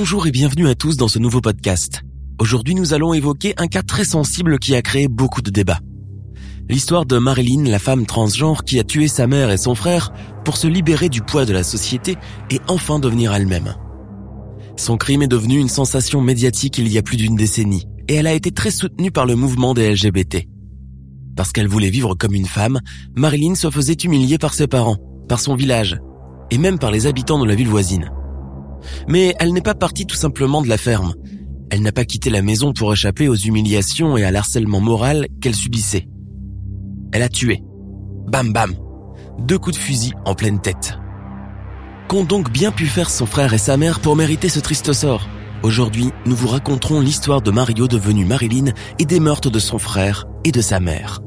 Bonjour et bienvenue à tous dans ce nouveau podcast. Aujourd'hui nous allons évoquer un cas très sensible qui a créé beaucoup de débats. L'histoire de Marilyn, la femme transgenre qui a tué sa mère et son frère pour se libérer du poids de la société et enfin devenir elle-même. Son crime est devenu une sensation médiatique il y a plus d'une décennie et elle a été très soutenue par le mouvement des LGBT. Parce qu'elle voulait vivre comme une femme, Marilyn se faisait humilier par ses parents, par son village et même par les habitants de la ville voisine. Mais elle n'est pas partie tout simplement de la ferme. Elle n'a pas quitté la maison pour échapper aux humiliations et à l'harcèlement moral qu'elle subissait. Elle a tué. Bam bam. Deux coups de fusil en pleine tête. Qu'ont donc bien pu faire son frère et sa mère pour mériter ce triste sort? Aujourd'hui, nous vous raconterons l'histoire de Mario devenu Marilyn et des meurtres de son frère et de sa mère.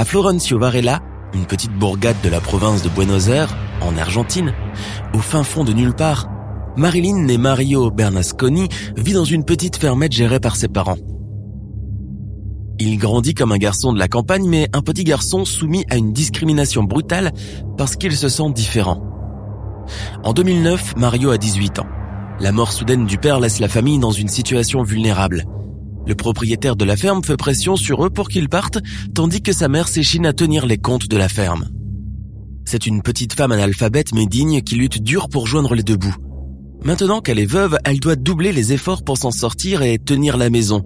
À Florencio Varela, une petite bourgade de la province de Buenos Aires, en Argentine, au fin fond de nulle part, Marilyn et Mario Bernasconi vit dans une petite fermette gérée par ses parents. Il grandit comme un garçon de la campagne, mais un petit garçon soumis à une discrimination brutale parce qu'il se sent différent. En 2009, Mario a 18 ans. La mort soudaine du père laisse la famille dans une situation vulnérable. Le propriétaire de la ferme fait pression sur eux pour qu'ils partent, tandis que sa mère s'échine à tenir les comptes de la ferme. C'est une petite femme analphabète mais digne qui lutte dur pour joindre les deux bouts. Maintenant qu'elle est veuve, elle doit doubler les efforts pour s'en sortir et tenir la maison.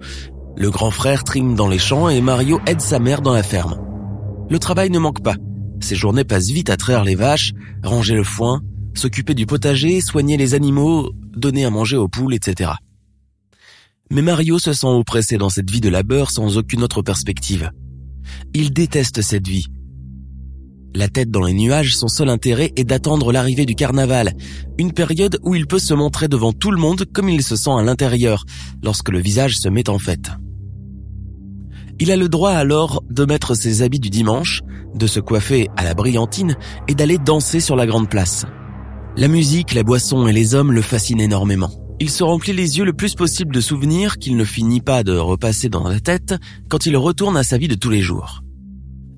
Le grand frère trime dans les champs et Mario aide sa mère dans la ferme. Le travail ne manque pas. Ses journées passent vite à traire les vaches, ranger le foin, s'occuper du potager, soigner les animaux, donner à manger aux poules, etc. Mais Mario se sent oppressé dans cette vie de labeur sans aucune autre perspective. Il déteste cette vie. La tête dans les nuages, son seul intérêt est d'attendre l'arrivée du carnaval, une période où il peut se montrer devant tout le monde comme il se sent à l'intérieur, lorsque le visage se met en fête. Il a le droit alors de mettre ses habits du dimanche, de se coiffer à la brillantine et d'aller danser sur la grande place. La musique, la boisson et les hommes le fascinent énormément. Il se remplit les yeux le plus possible de souvenirs qu'il ne finit pas de repasser dans la tête quand il retourne à sa vie de tous les jours.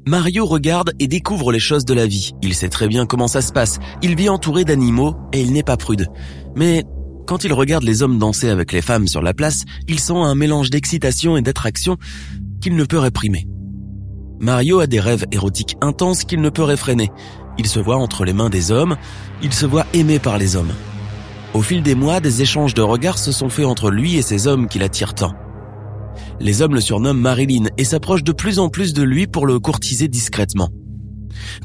Mario regarde et découvre les choses de la vie. Il sait très bien comment ça se passe. Il vit entouré d'animaux et il n'est pas prude. Mais quand il regarde les hommes danser avec les femmes sur la place, il sent un mélange d'excitation et d'attraction qu'il ne peut réprimer. Mario a des rêves érotiques intenses qu'il ne peut réfréner. Il se voit entre les mains des hommes, il se voit aimé par les hommes. Au fil des mois, des échanges de regards se sont faits entre lui et ces hommes qui l'attirent tant. Les hommes le surnomment Marilyn et s'approchent de plus en plus de lui pour le courtiser discrètement.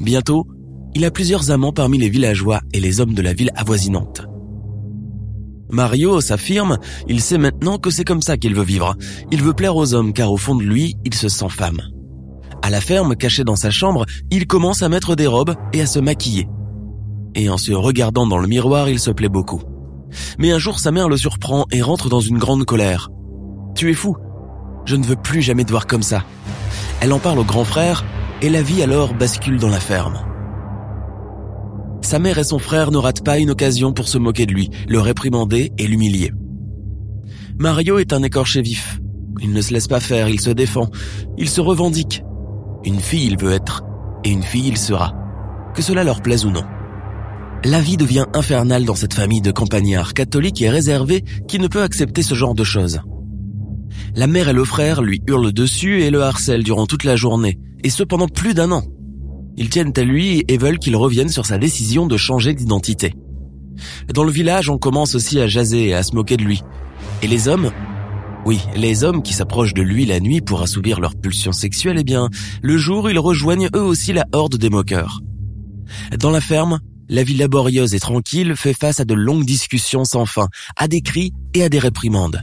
Bientôt, il a plusieurs amants parmi les villageois et les hommes de la ville avoisinante. Mario s'affirme, il sait maintenant que c'est comme ça qu'il veut vivre. Il veut plaire aux hommes car au fond de lui, il se sent femme. À la ferme, caché dans sa chambre, il commence à mettre des robes et à se maquiller. Et en se regardant dans le miroir, il se plaît beaucoup. Mais un jour, sa mère le surprend et rentre dans une grande colère. Tu es fou. Je ne veux plus jamais te voir comme ça. Elle en parle au grand frère et la vie alors bascule dans la ferme. Sa mère et son frère ne ratent pas une occasion pour se moquer de lui, le réprimander et l'humilier. Mario est un écorché vif. Il ne se laisse pas faire, il se défend, il se revendique. Une fille il veut être, et une fille il sera, que cela leur plaise ou non. La vie devient infernale dans cette famille de campagnards catholiques et réservés qui ne peut accepter ce genre de choses. La mère et le frère lui hurlent dessus et le harcèlent durant toute la journée, et ce pendant plus d'un an. Ils tiennent à lui et veulent qu'il revienne sur sa décision de changer d'identité. Dans le village, on commence aussi à jaser et à se moquer de lui. Et les hommes? Oui, les hommes qui s'approchent de lui la nuit pour assouvir leurs pulsions sexuelles, eh bien, le jour, ils rejoignent eux aussi la horde des moqueurs. Dans la ferme, la vie laborieuse et tranquille fait face à de longues discussions sans fin, à des cris et à des réprimandes.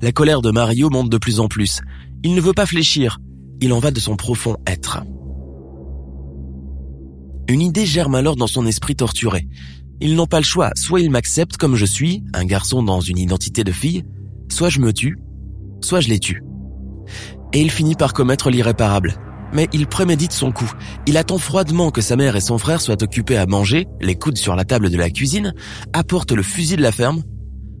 La colère de Mario monte de plus en plus. Il ne veut pas fléchir, il en va de son profond être. Une idée germe alors dans son esprit torturé. Ils n'ont pas le choix, soit ils m'acceptent comme je suis, un garçon dans une identité de fille, soit je me tue, soit je les tue. Et il finit par commettre l'irréparable. Mais il prémédite son coup. Il attend froidement que sa mère et son frère soient occupés à manger, les coudes sur la table de la cuisine, apporte le fusil de la ferme,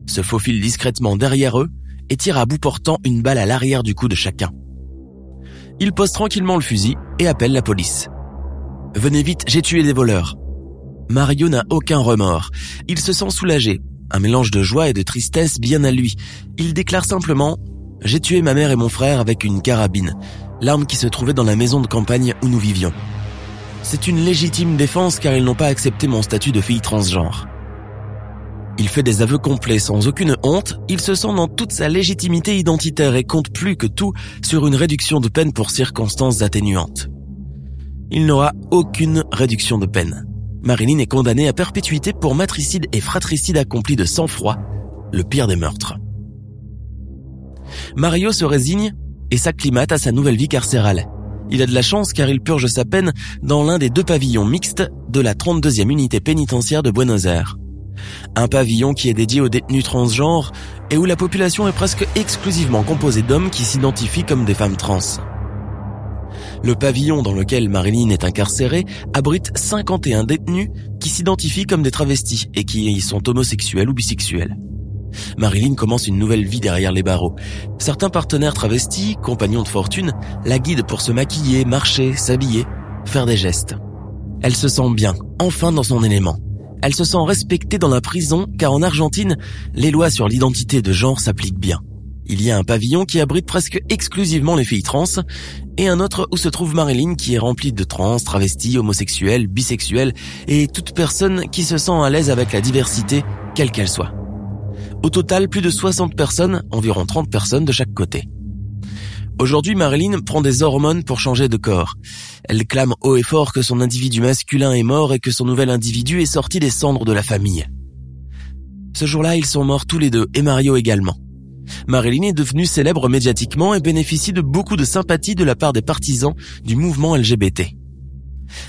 se faufile discrètement derrière eux et tire à bout portant une balle à l'arrière du cou de chacun. Il pose tranquillement le fusil et appelle la police. Venez vite, j'ai tué des voleurs. Mario n'a aucun remords. Il se sent soulagé, un mélange de joie et de tristesse bien à lui. Il déclare simplement ⁇ J'ai tué ma mère et mon frère avec une carabine, l'arme qui se trouvait dans la maison de campagne où nous vivions. C'est une légitime défense car ils n'ont pas accepté mon statut de fille transgenre. Il fait des aveux complets sans aucune honte, il se sent dans toute sa légitimité identitaire et compte plus que tout sur une réduction de peine pour circonstances atténuantes. Il n'aura aucune réduction de peine. Marilyn est condamnée à perpétuité pour matricide et fratricide accompli de sang-froid, le pire des meurtres. Mario se résigne et s'acclimate à sa nouvelle vie carcérale. Il a de la chance car il purge sa peine dans l'un des deux pavillons mixtes de la 32e unité pénitentiaire de Buenos Aires. Un pavillon qui est dédié aux détenus transgenres et où la population est presque exclusivement composée d'hommes qui s'identifient comme des femmes trans. Le pavillon dans lequel Marilyn est incarcérée abrite 51 détenus qui s'identifient comme des travestis et qui y sont homosexuels ou bisexuels. Marilyn commence une nouvelle vie derrière les barreaux. Certains partenaires travestis, compagnons de fortune, la guident pour se maquiller, marcher, s'habiller, faire des gestes. Elle se sent bien, enfin dans son élément. Elle se sent respectée dans la prison car en Argentine, les lois sur l'identité de genre s'appliquent bien. Il y a un pavillon qui abrite presque exclusivement les filles trans et un autre où se trouve Marilyn qui est rempli de trans, travestis, homosexuels, bisexuels et toute personne qui se sent à l'aise avec la diversité, quelle qu'elle soit. Au total, plus de 60 personnes, environ 30 personnes de chaque côté. Aujourd'hui, Marilyn prend des hormones pour changer de corps. Elle clame haut et fort que son individu masculin est mort et que son nouvel individu est sorti des cendres de la famille. Ce jour-là, ils sont morts tous les deux, et Mario également. Marilyn est devenue célèbre médiatiquement et bénéficie de beaucoup de sympathie de la part des partisans du mouvement LGBT.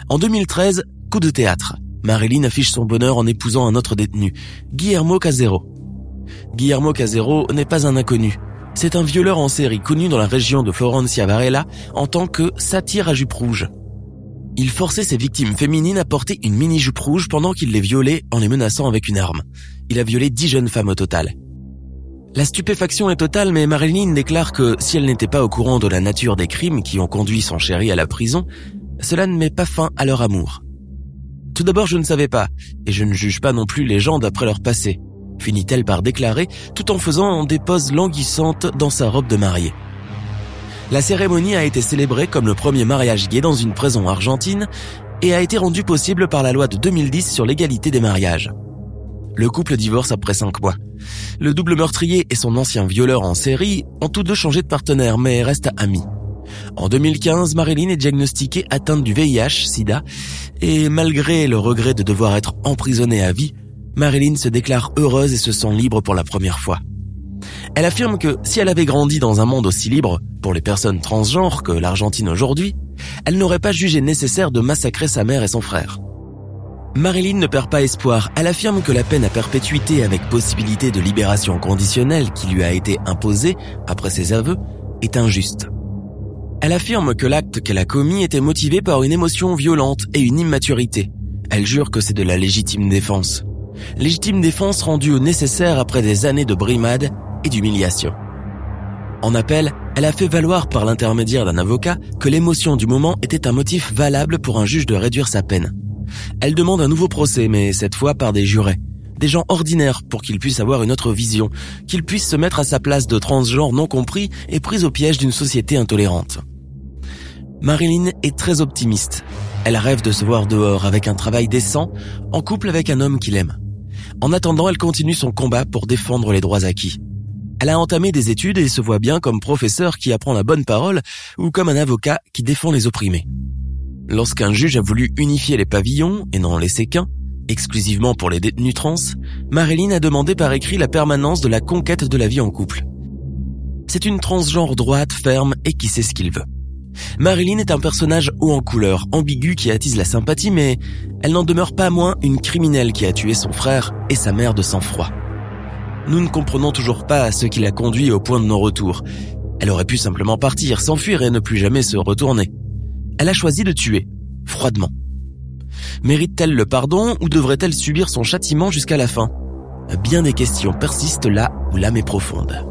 En 2013, coup de théâtre. Marilyn affiche son bonheur en épousant un autre détenu, Guillermo Casero. Guillermo Casero n'est pas un inconnu. C'est un violeur en série connu dans la région de Florencia Varela en tant que satire à jupe rouge. Il forçait ses victimes féminines à porter une mini jupe rouge pendant qu'il les violait en les menaçant avec une arme. Il a violé dix jeunes femmes au total. La stupéfaction est totale, mais Marilyn déclare que si elle n'était pas au courant de la nature des crimes qui ont conduit son chéri à la prison, cela ne met pas fin à leur amour. Tout d'abord, je ne savais pas, et je ne juge pas non plus les gens d'après leur passé finit-elle par déclarer tout en faisant des poses languissantes dans sa robe de mariée. La cérémonie a été célébrée comme le premier mariage gay dans une prison argentine et a été rendue possible par la loi de 2010 sur l'égalité des mariages. Le couple divorce après cinq mois. Le double meurtrier et son ancien violeur en série ont tous deux changé de partenaire mais restent amis. En 2015, Marilyn est diagnostiquée atteinte du VIH, SIDA, et malgré le regret de devoir être emprisonnée à vie, Marilyn se déclare heureuse et se sent libre pour la première fois. Elle affirme que si elle avait grandi dans un monde aussi libre pour les personnes transgenres que l'Argentine aujourd'hui, elle n'aurait pas jugé nécessaire de massacrer sa mère et son frère. Marilyn ne perd pas espoir. Elle affirme que la peine à perpétuité avec possibilité de libération conditionnelle qui lui a été imposée après ses aveux est injuste. Elle affirme que l'acte qu'elle a commis était motivé par une émotion violente et une immaturité. Elle jure que c'est de la légitime défense légitime défense rendue nécessaire après des années de brimade et d'humiliation. En appel, elle a fait valoir par l'intermédiaire d'un avocat que l'émotion du moment était un motif valable pour un juge de réduire sa peine. Elle demande un nouveau procès, mais cette fois par des jurés, des gens ordinaires pour qu'ils puissent avoir une autre vision, qu'ils puissent se mettre à sa place de transgenre non compris et pris au piège d'une société intolérante. Marilyn est très optimiste. Elle rêve de se voir dehors avec un travail décent, en couple avec un homme qu'il aime. En attendant, elle continue son combat pour défendre les droits acquis. Elle a entamé des études et se voit bien comme professeur qui apprend la bonne parole ou comme un avocat qui défend les opprimés. Lorsqu'un juge a voulu unifier les pavillons et n'en laisser qu'un, exclusivement pour les détenus trans, Marilyn a demandé par écrit la permanence de la conquête de la vie en couple. C'est une transgenre droite, ferme et qui sait ce qu'il veut. Marilyn est un personnage haut en couleur, ambigu qui attise la sympathie, mais elle n'en demeure pas moins une criminelle qui a tué son frère et sa mère de sang-froid. Nous ne comprenons toujours pas ce qui l'a conduit au point de non-retour. Elle aurait pu simplement partir, s'enfuir et ne plus jamais se retourner. Elle a choisi de tuer, froidement. Mérite-t-elle le pardon ou devrait-elle subir son châtiment jusqu'à la fin? Bien des questions persistent là où l'âme est profonde.